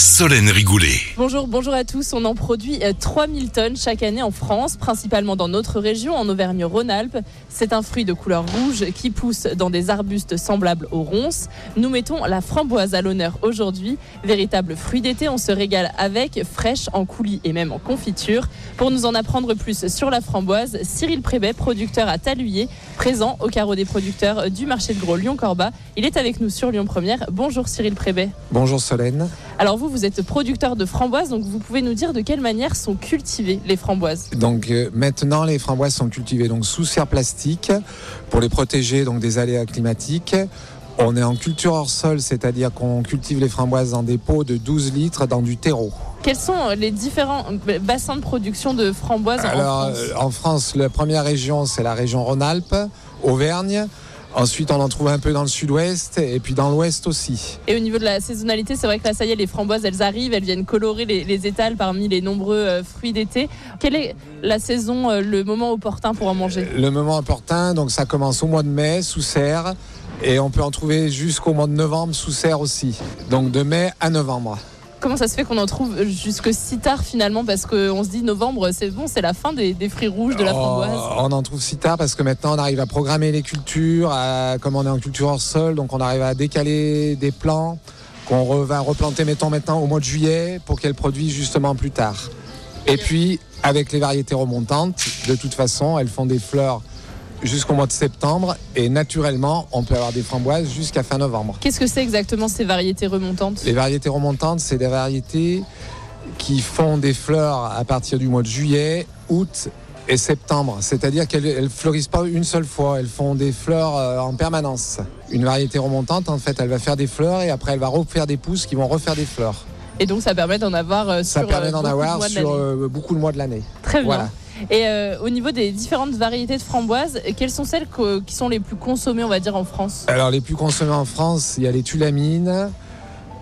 Solène Rigoulet. Bonjour, bonjour à tous. On en produit euh, 3000 tonnes chaque année en France, principalement dans notre région, en Auvergne-Rhône-Alpes. C'est un fruit de couleur rouge qui pousse dans des arbustes semblables aux ronces. Nous mettons la framboise à l'honneur aujourd'hui. Véritable fruit d'été, on se régale avec, fraîche, en coulis et même en confiture. Pour nous en apprendre plus sur la framboise, Cyril Prébet, producteur à Taluyer, présent au carreau des producteurs du marché de gros Lyon-Corba. Il est avec nous sur Lyon Première. Bonjour Cyril Prébet. Bonjour Solène. Alors vous, vous êtes producteur de framboises, donc vous pouvez nous dire de quelle manière sont cultivées les framboises Donc euh, maintenant les framboises sont cultivées donc sous serre plastique pour les protéger donc des aléas climatiques. On est en culture hors sol, c'est-à-dire qu'on cultive les framboises dans des pots de 12 litres dans du terreau. Quels sont les différents bassins de production de framboises en France? euh, en France, la première région c'est la région Rhône-Alpes, Auvergne. Ensuite, on en trouve un peu dans le sud-ouest et puis dans l'ouest aussi. Et au niveau de la saisonnalité, c'est vrai que là, ça y est, les framboises, elles arrivent, elles viennent colorer les, les étals parmi les nombreux euh, fruits d'été. Quelle est la saison, euh, le moment opportun pour en manger? Le moment opportun, donc ça commence au mois de mai sous serre et on peut en trouver jusqu'au mois de novembre sous serre aussi. Donc de mai à novembre. Comment ça se fait qu'on en trouve jusque si tard finalement Parce qu'on se dit novembre, c'est bon, c'est la fin des, des fruits rouges de la Oh, framboise. on en trouve si tard parce que maintenant on arrive à programmer les cultures, à- comme on est en culture hors sol, donc on arrive à décaler des plants qu'on va replanter mettons maintenant au mois de juillet pour qu'elles produisent justement plus tard. Et puis avec les variétés remontantes, de toute façon elles font des fleurs jusqu'au mois de septembre et naturellement on peut avoir des framboises jusqu'à fin novembre. Qu'est-ce que c'est exactement ces variétés remontantes? Les variétés remontantes, c'est des variétés qui font des fleurs à partir du mois de juillet, août et septembre. C'est-à-dire qu'elles ne fleurissent pas une seule fois, elles font des fleurs euh, en permanence. Une variété remontante, en fait, elle va faire des fleurs et après elle va refaire des pousses qui vont refaire des fleurs. Et donc ça permet d'en avoir euh, Ça sur permet euh, d'en avoir sur beaucoup de mois de l'année. Très bien. Voilà. Et euh, au niveau des différentes variétés de framboises, quelles sont celles que- qui sont les plus consommées, on va dire, en France? Alors les plus consommées en France, il y a les tulamines,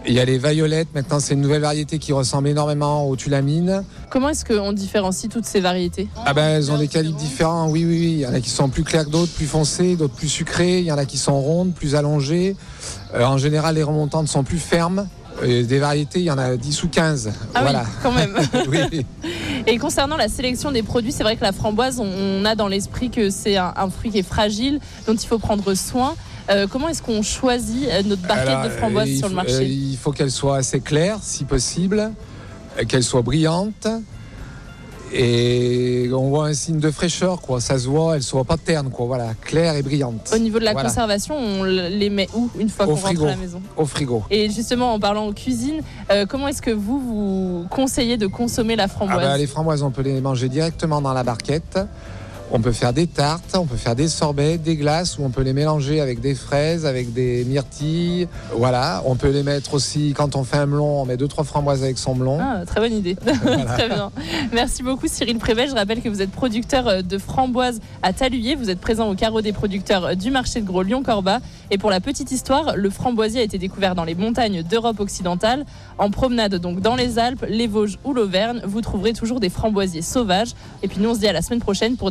il y a les violettes. Maintenant, c'est une nouvelle variété qui ressemble énormément aux tulamines. Comment est-ce qu'on différencie toutes ces variétés? Ah ben elles ont des calibres différents, oui, oui, oui. Il y en a qui sont plus claires que d'autres, plus foncées, d'autres plus sucrées. Il y en a qui sont rondes, plus allongées. Euh, en général, les remontantes sont plus fermes. Euh, des variétés, il y en a 10 ou 15. Ah voilà. oui, quand même. oui. Et concernant la sélection des produits, c'est vrai que la framboise, on, on a dans l'esprit que c'est un, un fruit qui est fragile, dont il faut prendre soin. Euh, comment est-ce qu'on choisit euh, notre barquette Alors, de framboises euh, sur le marché il faut qu'elle soit assez claire, si possible, qu'elle soit brillante. Et on voit un signe de fraîcheur, quoi. Ça se voit, elle soit pas terne, quoi. Voilà, claire et brillante. Au niveau de la Voilà. conservation, on les met où une fois qu'on rentre à la maison? Au frigo. Et justement, en parlant cuisine, euh, comment est-ce que vous, vous conseillez de consommer la Ah framboise? bah, les framboises, on peut les manger directement dans la barquette. On peut faire des tartes, on peut faire des sorbets, des glaces, ou on peut les mélanger avec des fraises, avec des myrtilles. Voilà, on peut les mettre aussi, quand on fait un melon, on met deux, trois framboises avec son melon. Ah, très bonne idée. très bien. Merci beaucoup Cyril Prévet. Je rappelle que vous êtes producteur euh, de framboises à Taluyer. Vous êtes présent au carreau des producteurs euh, du marché de gros Lyon-Corba. Et pour la petite histoire, le framboisier a été découvert dans les montagnes d'Europe occidentale. En promenade donc dans les Alpes, les Vosges ou l'Auvergne, vous trouverez toujours des framboisiers sauvages. Et puis nous on se dit à la semaine prochaine pour